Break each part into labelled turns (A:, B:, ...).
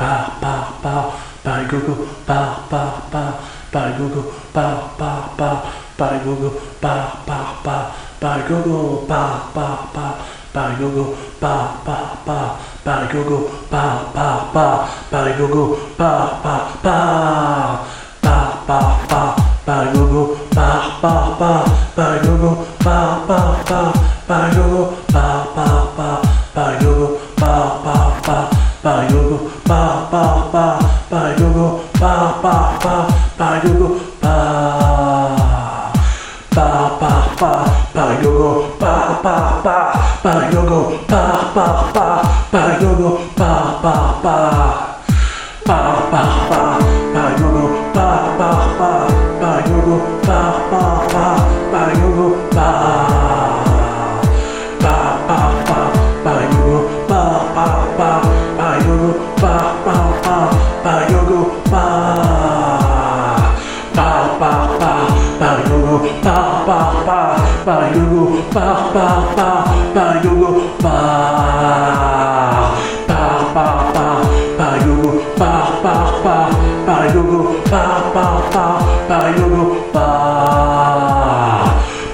A: par, par, par, par gogo, par, par, par, par gogo, par, par, par, par gogo, par, par, par, par gogo, par, par, par, par gogo, par, par, par, par gogo, par, par, par, par gogo, par, par, par, par, par, par, par gogo, par, par, par, par gogo, par, par, par, par gogo, par, par, par, par gogo, par, par, par, par gogo, par, par, par, par gogo, par, par, par, par gogo, par, par, par, par, par gogo, par, par, par, par gogo, par, par, par, par gogo, par gogo, par, par, par, par gogo, par, par, par, par gogo, par. Par, par, par, par gogo, par, par, par, par gogo, par, par, par, par gogo, par.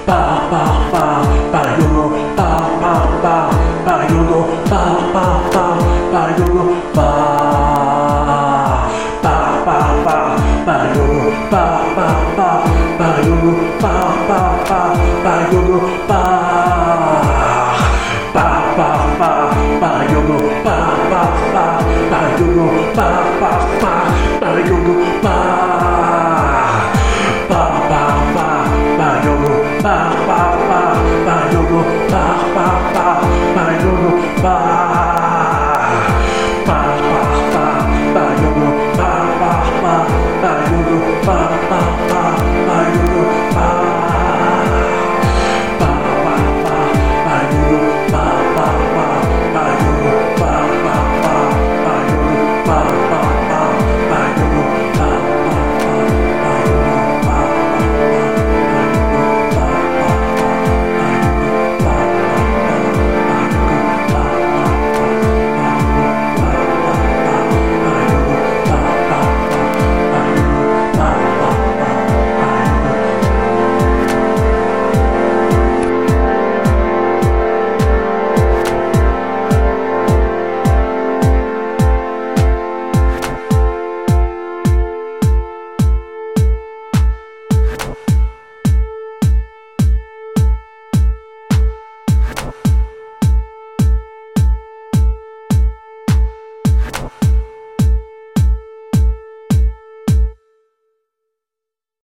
A: Par, par, par, par gogo, par, par, par, par gogo, par, par, par, par gogo, par. Par, par, par, par gogo, par, par, par, par gogo, par, par, par, par gogo, par. Par,